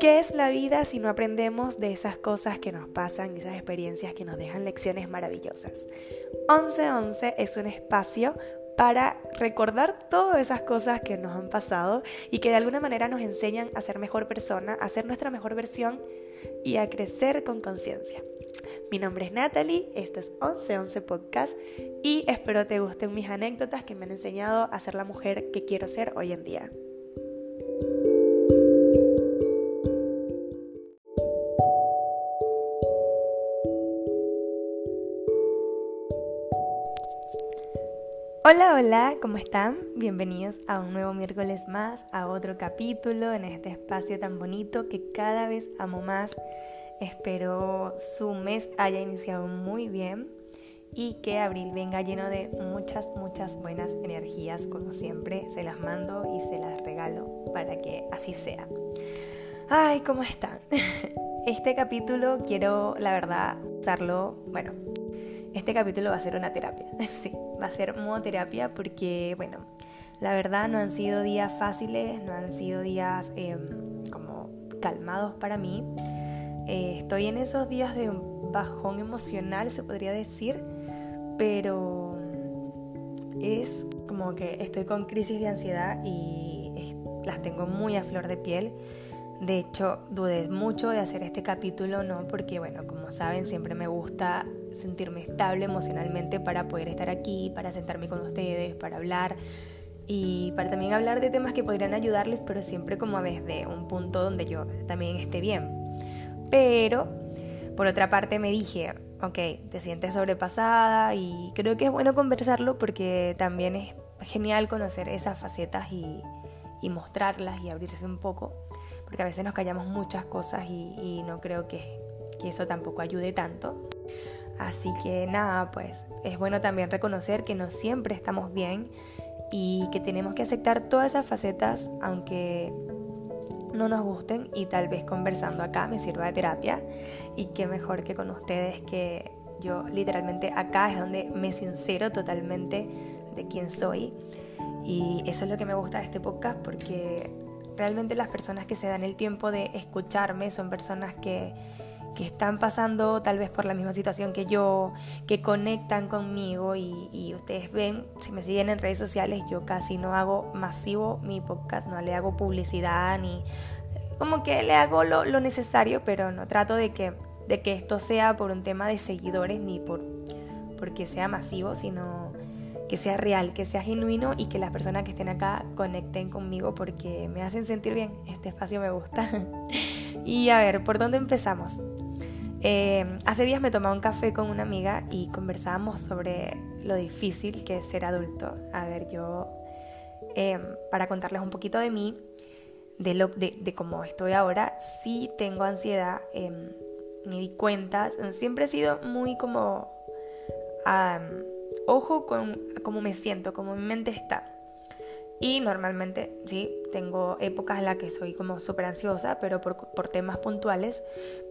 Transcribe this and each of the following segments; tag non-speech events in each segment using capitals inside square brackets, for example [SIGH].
¿Qué es la vida si no aprendemos de esas cosas que nos pasan, esas experiencias que nos dejan lecciones maravillosas? 1111 es un espacio para recordar todas esas cosas que nos han pasado y que de alguna manera nos enseñan a ser mejor persona, a ser nuestra mejor versión y a crecer con conciencia. Mi nombre es Natalie, este es 1111 Podcast y espero te gusten mis anécdotas que me han enseñado a ser la mujer que quiero ser hoy en día. Hola, hola, ¿cómo están? Bienvenidos a un nuevo miércoles más, a otro capítulo en este espacio tan bonito que cada vez amo más. Espero su mes haya iniciado muy bien y que abril venga lleno de muchas, muchas buenas energías, como siempre. Se las mando y se las regalo para que así sea. Ay, ¿cómo están? [LAUGHS] Este capítulo quiero, la verdad, usarlo, bueno, este capítulo va a ser una terapia. [LAUGHS] Sí, va a ser modo terapia porque, bueno, la verdad no han sido días fáciles, no han sido días em, como calmados para mí. Eh, estoy en esos días de bajón emocional, se podría decir, pero es como que estoy con crisis de ansiedad y las tengo muy a flor de piel. De hecho, dudé mucho de hacer este capítulo, ¿no? Porque, bueno, como saben, siempre me gusta sentirme estable emocionalmente para poder estar aquí, para sentarme con ustedes, para hablar y para también hablar de temas que podrían ayudarles, pero siempre como a desde un punto donde yo también esté bien. Pero, por otra parte, me dije, ok, te sientes sobrepasada y creo que es bueno conversarlo porque también es genial conocer esas facetas y, y mostrarlas y abrirse un poco porque a veces nos callamos muchas cosas y, no creo que, que eso tampoco ayude tanto. Así que nada, pues es bueno también reconocer que no siempre estamos bien y que tenemos que aceptar todas esas facetas aunque no nos gusten y tal vez conversando acá me sirva de terapia. Y qué mejor que con ustedes que yo literalmente acá es donde me sincero totalmente de quién soy. Y eso es lo que me gusta de este podcast porque realmente las personas que se dan el tiempo de escucharme son personas que, están pasando tal vez por la misma situación que yo, que conectan conmigo y, ustedes ven, si me siguen en redes sociales, yo casi no hago masivo mi podcast, no le hago publicidad ni como que le hago lo, lo necesario, pero no trato de que, de que esto sea por un tema de seguidores ni por porque sea masivo, sino que sea real, que sea genuino y que las personas que estén acá conecten conmigo porque me hacen sentir bien. Este espacio me gusta. [LAUGHS] y a ver, ¿por dónde empezamos? Eh, hace días me tomaba un café con una amiga y conversábamos sobre lo difícil que es ser adulto. A ver, yo, em, para contarles un poquito de mí, de, lo, de, cómo estoy ahora, sí tengo ansiedad, em, me di cuenta, siempre he sido muy como ojo con cómo me siento, cómo mi mente está. Y normalmente, sí, tengo épocas en las que soy como súper ansiosa, pero por, por, temas puntuales.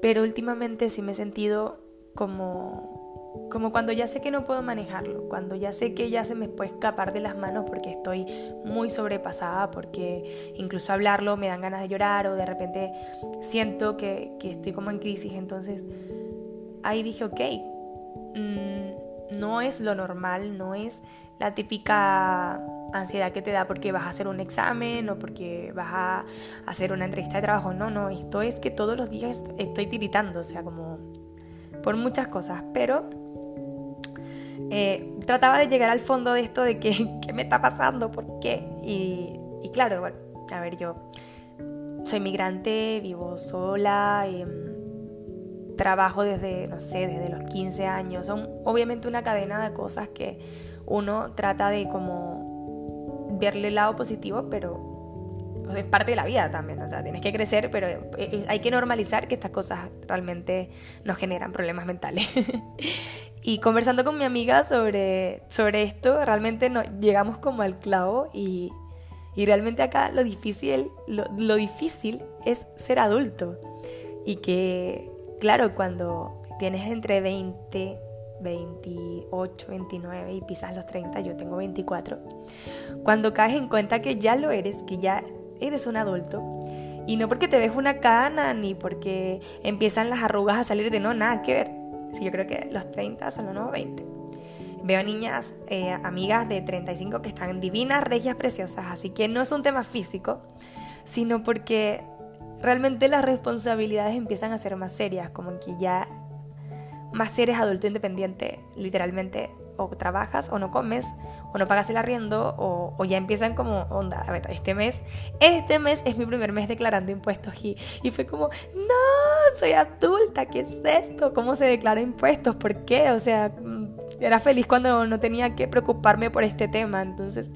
Pero últimamente sí me he sentido como, como cuando ya sé que no puedo manejarlo, cuando ya sé que ya se me puede escapar de las manos porque estoy muy sobrepasada, porque incluso hablarlo me dan ganas de llorar o de repente siento que, que estoy como en crisis. Entonces ahí dije, ok. Mmm, no es lo normal, no es la típica ansiedad que te da porque vas a hacer un examen o porque vas a hacer una entrevista de trabajo. No, no, esto es que todos los días estoy tiritando, o sea, como por muchas cosas. Pero eh, trataba de llegar al fondo de esto de que, [LAUGHS] qué me está pasando, por qué. Y, claro, bueno, a ver, yo soy migrante, vivo sola. Em, trabajo desde, no sé, desde los 15 años. Son obviamente una cadena de cosas que uno trata de como verle el lado positivo, pero es parte de la vida también, o sea, tienes que crecer, pero hay que normalizar que estas cosas realmente nos generan problemas mentales. [LAUGHS] y conversando con mi amiga sobre, sobre esto, realmente nos llegamos como al clavo y, y realmente acá lo difícil, lo, lo difícil es ser adulto y que claro, cuando tienes entre 20, 28, 29 y pisas los 30, yo tengo 24, cuando caes en cuenta que ya lo eres, que ya eres un adulto Y no porque te ves una cana, ni porque empiezan las arrugas a salir de no, nada que ver. Sí, yo creo que los 30 son los nuevos 20. Veo niñas, eh, amigas de 35 que están divinas, regias, preciosas. Así que no es un tema físico, sino porque realmente las responsabilidades empiezan a ser más serias, como que ya más si eres adulto independiente, literalmente o trabajas o no comes o no pagas el arriendo o, ya empiezan como onda, a ver, este mes, este mes es mi primer mes declarando impuestos y, y fue como, no, soy adulta, ¿qué es esto? ¿Cómo se declara impuestos? ¿Por qué? O sea, mm, era feliz cuando no tenía que preocuparme por este tema, entonces,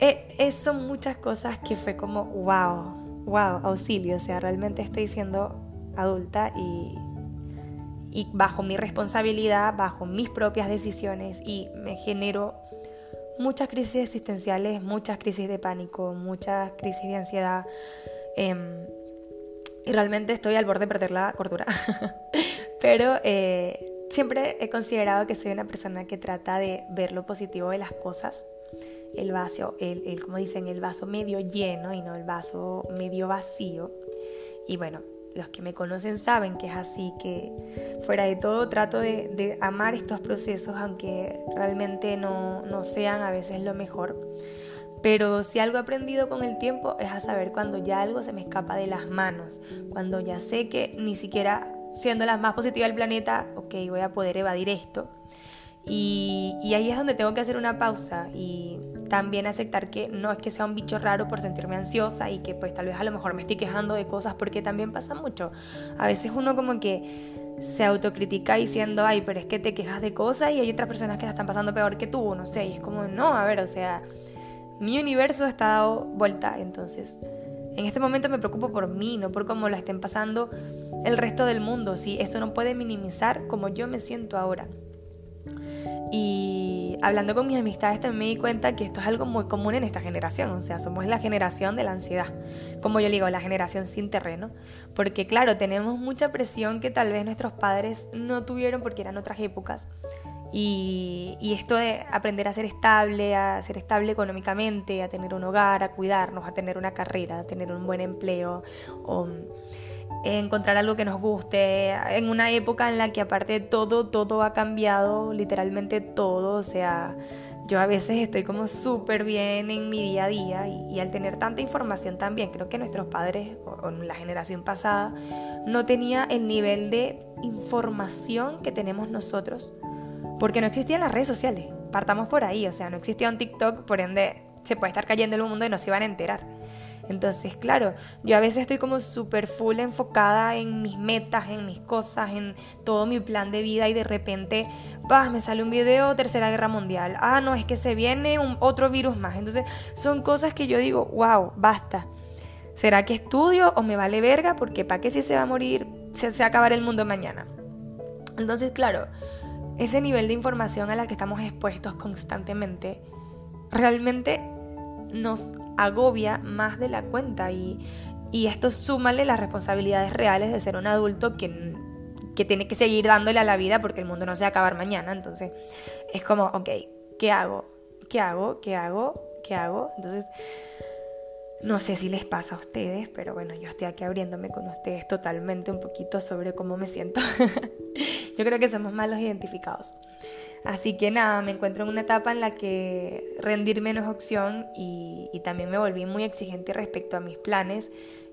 eh, son muchas cosas que fue como, wow, wow, auxilio, o sea, realmente estoy siendo adulta y y bajo mi responsabilidad, bajo mis propias decisiones y me genero muchas crisis existenciales, muchas crisis de pánico, muchas crisis de ansiedad em, y realmente estoy al borde de perder la cordura. [LAUGHS] Pero eh, siempre he considerado que soy una persona que trata de ver lo positivo de las cosas, el vaso, el, el como dicen, el vaso medio lleno y no el vaso medio vacío. Y bueno, los que me conocen saben que es así, que fuera de todo trato de, amar estos procesos, aunque realmente no, no, sean a veces lo mejor. Pero si algo he aprendido con el tiempo es a saber cuando ya algo se me escapa de las manos, cuando ya sé que ni siquiera siendo la más positiva del planeta, ok, voy a poder evadir esto. Y, y ahí es donde tengo que hacer una pausa y también aceptar que no es que sea un bicho raro por sentirme ansiosa y que pues tal vez a lo mejor me estoy quejando de cosas porque también pasa mucho. A veces uno como que se autocritica diciendo, ay, pero es que te quejas de cosas y hay otras personas que la están pasando peor que tú, no sé, y es como, no, a ver, o sea, mi universo está dado vuelta, entonces en este momento me preocupo por mí, no por cómo lo estén pasando el resto del mundo, si eso no puede minimizar como yo me siento ahora. Y hablando con mis amistades también me di cuenta que esto es algo muy común en esta generación, o sea, somos la generación de la ansiedad, como yo digo, la generación sin terreno, porque claro, tenemos mucha presión que tal vez nuestros padres no tuvieron porque eran otras épocas. Y, esto de aprender a ser estable, a ser estable económicamente, a tener un hogar, a cuidarnos, a tener una carrera, a tener un buen empleo, o, encontrar algo que nos guste, en una época en la que aparte todo, todo ha cambiado, literalmente todo, o sea, yo a veces estoy como súper bien en mi día a día y, al tener tanta información también, creo que nuestros padres o, la generación pasada no tenía el nivel de información que tenemos nosotros, porque no existían las redes sociales, partamos por ahí, o sea, no existía un TikTok, por ende se puede estar cayendo el mundo y no se iban a enterar. Entonces, claro, yo a veces estoy como súper full enfocada en mis metas, en mis cosas, en todo mi plan de vida y de repente, bah, me sale un video Tercera Guerra Mundial. Ah, no, es que se viene un, otro virus más. Entonces, son cosas que yo digo, wow, basta. ¿Será que estudio o me vale verga? Porque para qué si se va a morir, se, se va a acabar el mundo mañana. Entonces, claro, ese nivel de información a la que estamos expuestos constantemente realmente nos agobia más de la cuenta y, y esto súmale las responsabilidades reales de ser un adulto que, que tiene que seguir dándole a la vida porque el mundo no se va a acabar mañana. Entonces es como, ok, ¿qué hago? ¿Qué hago? ¿Qué hago? ¿Qué hago? Entonces, no sé si les pasa a ustedes, pero bueno, yo estoy aquí abriéndome con ustedes totalmente un poquito sobre cómo me siento. [LAUGHS] yo creo que somos malos identificados. Así que nada, me encuentro en una etapa en la que rendirme no es opción y, también me volví muy exigente respecto a mis planes.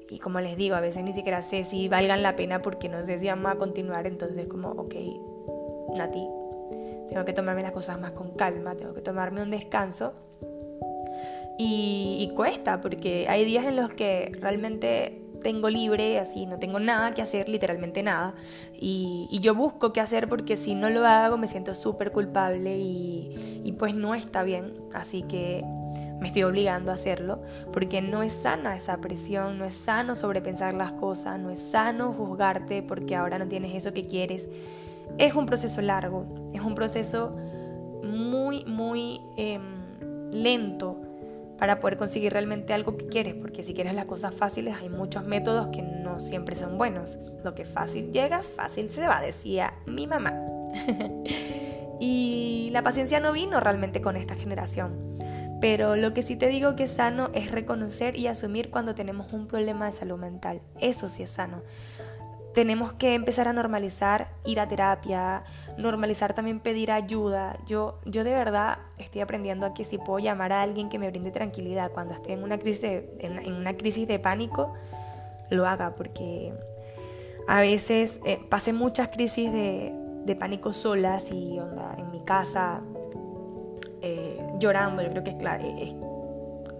Y como les digo, a veces ni siquiera sé si valgan la pena porque no sé si vamos a continuar. Entonces como, ok, Nati, tengo que tomarme las cosas más con calma, tengo que tomarme un descanso. y cuesta porque hay días en los que realmente tengo libre, así no tengo nada que hacer, literalmente nada. Y, yo busco qué hacer porque si no lo hago me siento súper culpable y, y pues no está bien. Así que me estoy obligando a hacerlo porque no es sana esa presión, no es sano sobrepensar las cosas, no es sano juzgarte porque ahora no tienes eso que quieres. Es un proceso largo, es un proceso muy, muy em, lento para poder conseguir realmente algo que quieres, porque si quieres las cosas fáciles hay muchos métodos que no siempre son buenos. Lo que fácil llega, fácil se va, decía mi mamá. [LAUGHS] y la paciencia no vino realmente con esta generación. Pero lo que sí te digo que es sano es reconocer y asumir cuando tenemos un problema de salud mental. Eso sí es sano. Tenemos que empezar a normalizar ir a terapia, normalizar también pedir ayuda. Yo, yo de verdad estoy aprendiendo a que si puedo llamar a alguien que me brinde tranquilidad cuando estoy en una crisis de, en, una crisis de pánico, lo haga, porque a veces eh, pasé muchas crisis de, de pánico solas y onda, en mi casa, eh, llorando. Yo creo que es, claro, es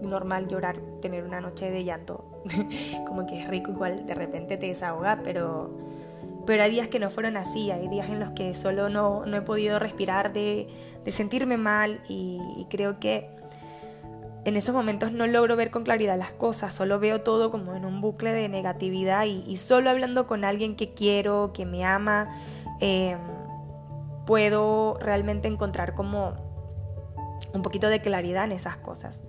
normal llorar, tener una noche de llanto. [LAUGHS] Como que es rico, igual de repente te desahoga, pero, pero hay días que no fueron así. Hay días en los que solo no, no he podido respirar, de, de sentirme mal y, creo que en esos momentos no logro ver con claridad las cosas, solo veo todo como en un bucle de negatividad y, solo hablando con alguien que quiero, que me ama, eh, puedo realmente encontrar como un poquito de claridad en esas cosas.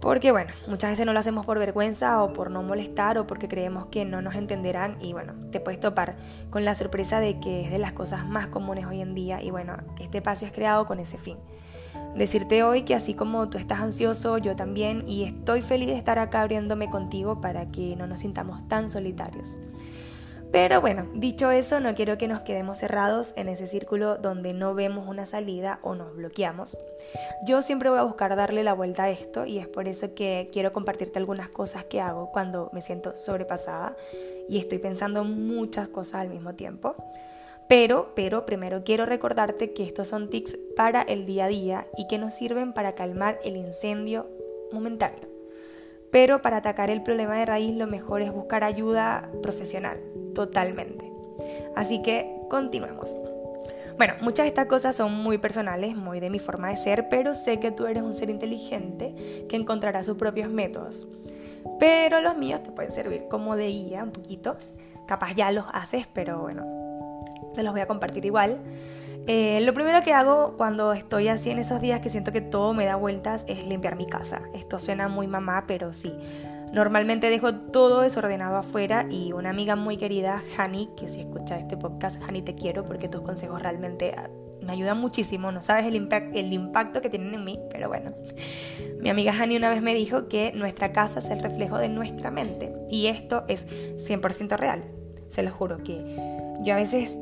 Porque bueno, muchas veces no lo hacemos por vergüenza o por no molestar o porque creemos que no nos entenderán y bueno, te puedes topar con la sorpresa de que es de las cosas más comunes hoy en día y bueno, este espacio es creado con ese fin. Decirte hoy que así como tú estás ansioso, yo también y estoy feliz de estar acá abriéndome contigo para que no nos sintamos tan solitarios. Pero bueno, dicho eso, no quiero que nos quedemos cerrados en ese círculo donde no vemos una salida o nos bloqueamos. Yo siempre voy a buscar darle la vuelta a esto y es por eso que quiero compartirte algunas cosas que hago cuando me siento sobrepasada y estoy pensando muchas cosas al mismo tiempo. Pero, pero primero quiero recordarte que estos son tics para el día a día y que nos sirven para calmar el incendio momentáneo. Pero para atacar el problema de raíz lo mejor es buscar ayuda profesional, totalmente. Así que continuemos. Bueno, muchas de estas cosas son muy personales, muy de mi forma de ser, pero sé que tú eres un ser inteligente que encontrará sus propios métodos. Pero los míos te pueden servir como de guía un poquito. Capaz ya los haces, pero bueno, te los voy a compartir igual. Eh, lo primero que hago cuando estoy así en esos días que siento que todo me da vueltas es limpiar mi casa. Esto suena muy mamá, pero sí. Normalmente dejo todo desordenado afuera y una amiga muy querida, Hani, que si escucha este podcast, Hani te quiero porque tus consejos realmente ah, me ayudan muchísimo. No sabes el, impacto que tienen en mí, pero bueno. Mi amiga Hani una vez me dijo que nuestra casa es el reflejo de nuestra mente y esto es 100% real. Se lo juro que yo a veces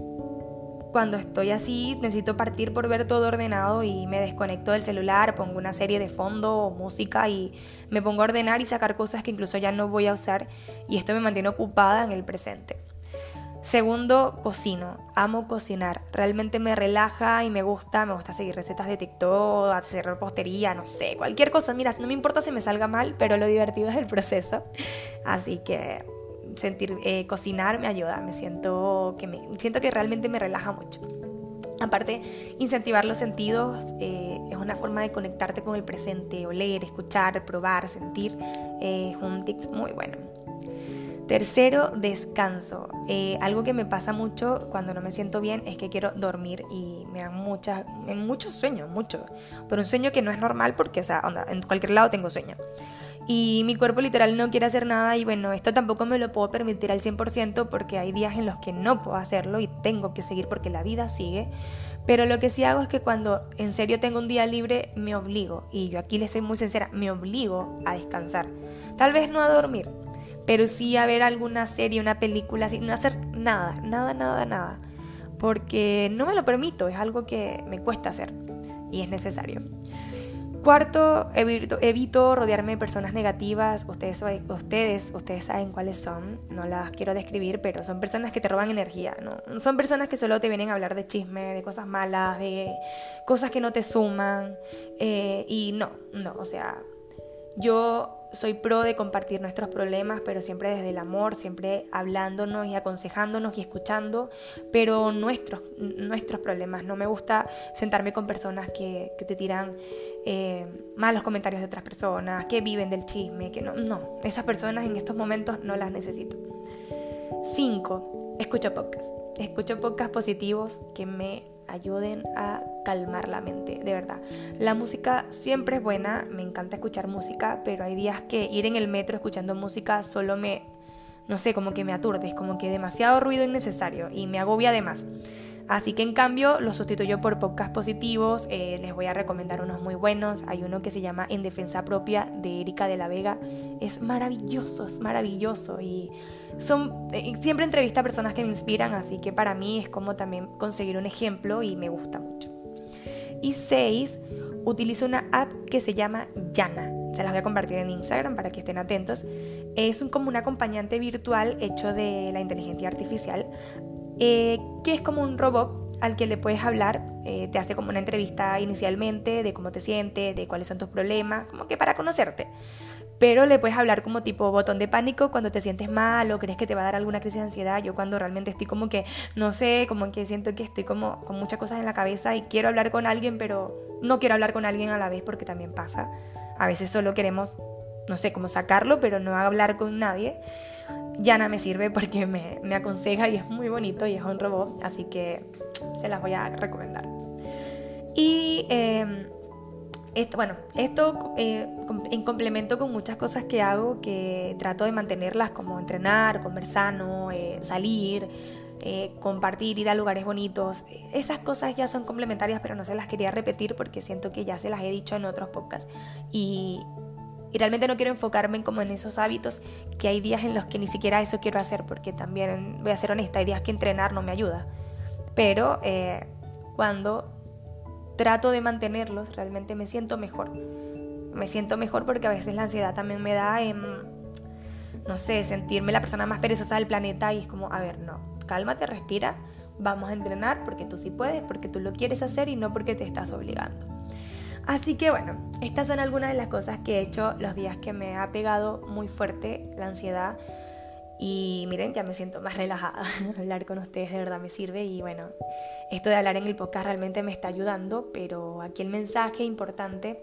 cuando estoy así necesito partir por ver todo ordenado y me desconecto del celular, pongo una serie de fondo o música y me pongo a ordenar y sacar cosas que incluso ya no voy a usar y esto me mantiene ocupada en el presente. Segundo, cocino. Amo cocinar. Realmente me relaja y me gusta. Me gusta seguir recetas de TikTok, hacer repostería, no sé, cualquier cosa. Mira, no me importa si me salga mal, pero lo divertido es el proceso. Así que sentir, eh, cocinar me ayuda, me siento que, me, siento que realmente me relaja mucho. Aparte, incentivar los sentidos eh, es una forma de conectarte con el presente, oler, escuchar, probar, sentir. Eh, es un tip muy bueno. Tercero, descanso. algo que me pasa mucho cuando no me siento bien es que quiero dormir y me dan muchas, muchos sueños, mucho. Pero un sueño que no es normal porque, o sea, en cualquier lado tengo sueño y mi cuerpo literal no quiere hacer nada y bueno, esto tampoco me lo puedo permitir al 100% porque hay días en los que no puedo hacerlo y tengo que seguir porque la vida sigue. Pero lo que sí hago es que cuando en serio tengo un día libre me obligo, y yo aquí les soy muy sincera, me obligo a descansar. Tal vez no a dormir, pero sí a ver alguna serie, una película, sin hacer nada, nada, nada, nada. Porque no me lo permito, es algo que me cuesta hacer y es necesario. Cuarto, evito, rodearme de personas negativas. Ustedes, ustedes, ustedes saben cuáles son. No las quiero describir, pero son personas que te roban energía. ¿no? Son personas que solo te vienen a hablar de chisme, de cosas malas, de cosas que no te suman. Eh, y no, no, o sea, yo soy pro de compartir nuestros problemas, pero siempre desde el amor, siempre hablándonos y aconsejándonos y escuchando, pero nuestros, nuestros problemas. No me gusta sentarme con personas que, que te tiran eh, malos comentarios de otras personas, que viven del chisme, que no, no, esas personas en estos momentos no las necesito. 5. Escucho podcasts. Escucho podcasts positivos que me ayuden a calmar la mente, de verdad. La música siempre es buena, me encanta escuchar música, pero hay días que ir en el metro escuchando música solo me, no sé, como que me aturde, es como que demasiado ruido innecesario y me agobia además. Así que en cambio los sustituyo por podcasts positivos, eh, les voy a recomendar unos muy buenos. Hay uno que se llama En Defensa Propia de Erika de la Vega. Es maravilloso, es maravilloso y son eh, siempre entrevista a personas que me inspiran, así que para mí es como también conseguir un ejemplo y me gusta mucho. Y seis, utilizo una app que se llama Yana. Se las voy a compartir en Instagram para que estén atentos. Es un, como un acompañante virtual hecho de la inteligencia artificial eh, que es como un robot al que le puedes hablar, eh, te hace como una entrevista inicialmente de cómo te sientes, de cuáles son tus problemas, como que para conocerte. Pero le puedes hablar como tipo botón de pánico cuando te sientes mal o crees que te va a dar alguna crisis de ansiedad. Yo cuando realmente estoy como que, no sé, como que siento que estoy como con muchas cosas en la cabeza y quiero hablar con alguien, pero no quiero hablar con alguien a la vez porque también pasa. A veces solo queremos, no sé, como sacarlo, pero no hablar con nadie. Yana me sirve porque me, aconseja y es muy bonito y es un robot, así que se las voy a recomendar. Y em, esto, bueno, esto eh, en complemento con muchas cosas que hago que trato de mantenerlas como entrenar, comer sano, eh, salir, eh, compartir, ir a lugares bonitos. Esas cosas ya son complementarias, pero no se las quería repetir porque siento que ya se las he dicho en otros podcasts. Y, y realmente no quiero enfocarme en como en esos hábitos, que hay días en los que ni siquiera eso quiero hacer, porque también, voy a ser honesta, hay días que entrenar no me ayuda. Pero eh, cuando trato de mantenerlos, realmente me siento mejor. Me siento mejor porque a veces la ansiedad también me da, en, no sé, sentirme la persona más perezosa del planeta y es como, a ver, no, cálmate, respira, vamos a entrenar porque tú sí puedes, porque tú lo quieres hacer y no porque te estás obligando. Así que bueno, estas son algunas de las cosas que he hecho los días que me ha pegado muy fuerte la ansiedad. Y miren, ya me siento más relajada. [LAUGHS] hablar con ustedes de verdad me sirve. Y bueno, esto de hablar en el podcast realmente me está ayudando. Pero aquí el mensaje importante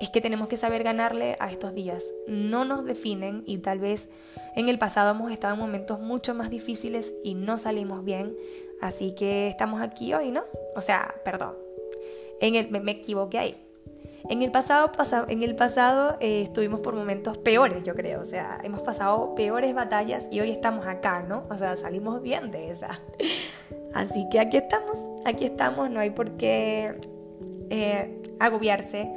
es que tenemos que saber ganarle a estos días. No nos definen y tal vez en el pasado hemos estado en momentos mucho más difíciles y no salimos bien. Así que estamos aquí hoy, ¿no? O sea, perdón. En el, me equivoqué ahí en el pasado, en el pasado eh, estuvimos por momentos peores, yo creo. O sea, hemos pasado peores batallas y hoy estamos acá, ¿no? O sea, salimos bien de esa. [LAUGHS] Así que aquí estamos, aquí estamos, no hay por qué eh, agobiarse.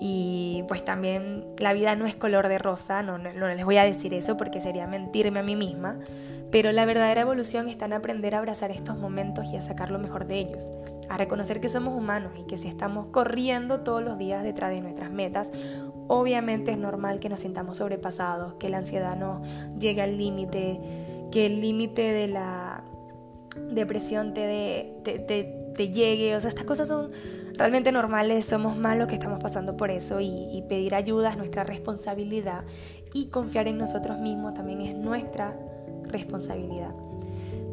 Y pues también la vida no es color de rosa, no, no les voy a decir eso porque sería mentirme a mí misma. Pero la verdadera evolución está en aprender a abrazar estos momentos y a sacar lo mejor de ellos, a reconocer que somos humanos y que si estamos corriendo todos los días detrás de nuestras metas, obviamente es normal que nos sintamos sobrepasados, que la ansiedad nos llegue al límite, que el límite de la depresión te, te, llegue, o sea, estas cosas son realmente normales, somos malos que estamos pasando por eso y, y pedir ayuda es nuestra responsabilidad y confiar en nosotros mismos también es nuestra responsabilidad.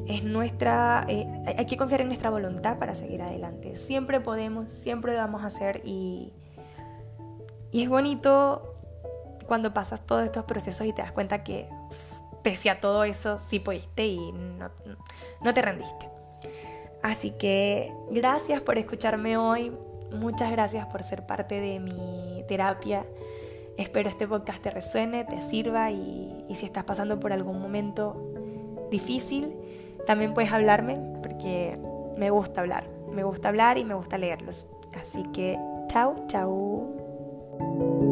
Es nuestra, eh, hay que confiar en nuestra voluntad para seguir adelante. Siempre podemos, siempre lo vamos a hacer y, y es bonito cuando pasas todos estos procesos y te das cuenta que pese a todo eso sí pudiste y no, no te rendiste. Así que gracias por escucharme hoy, muchas gracias por ser parte de mi terapia. Espero este podcast te resuene, te sirva y, si estás pasando por algún momento difícil, también puedes hablarme porque me gusta hablar. Me gusta hablar y me gusta leerlos. Así que, chao, chao.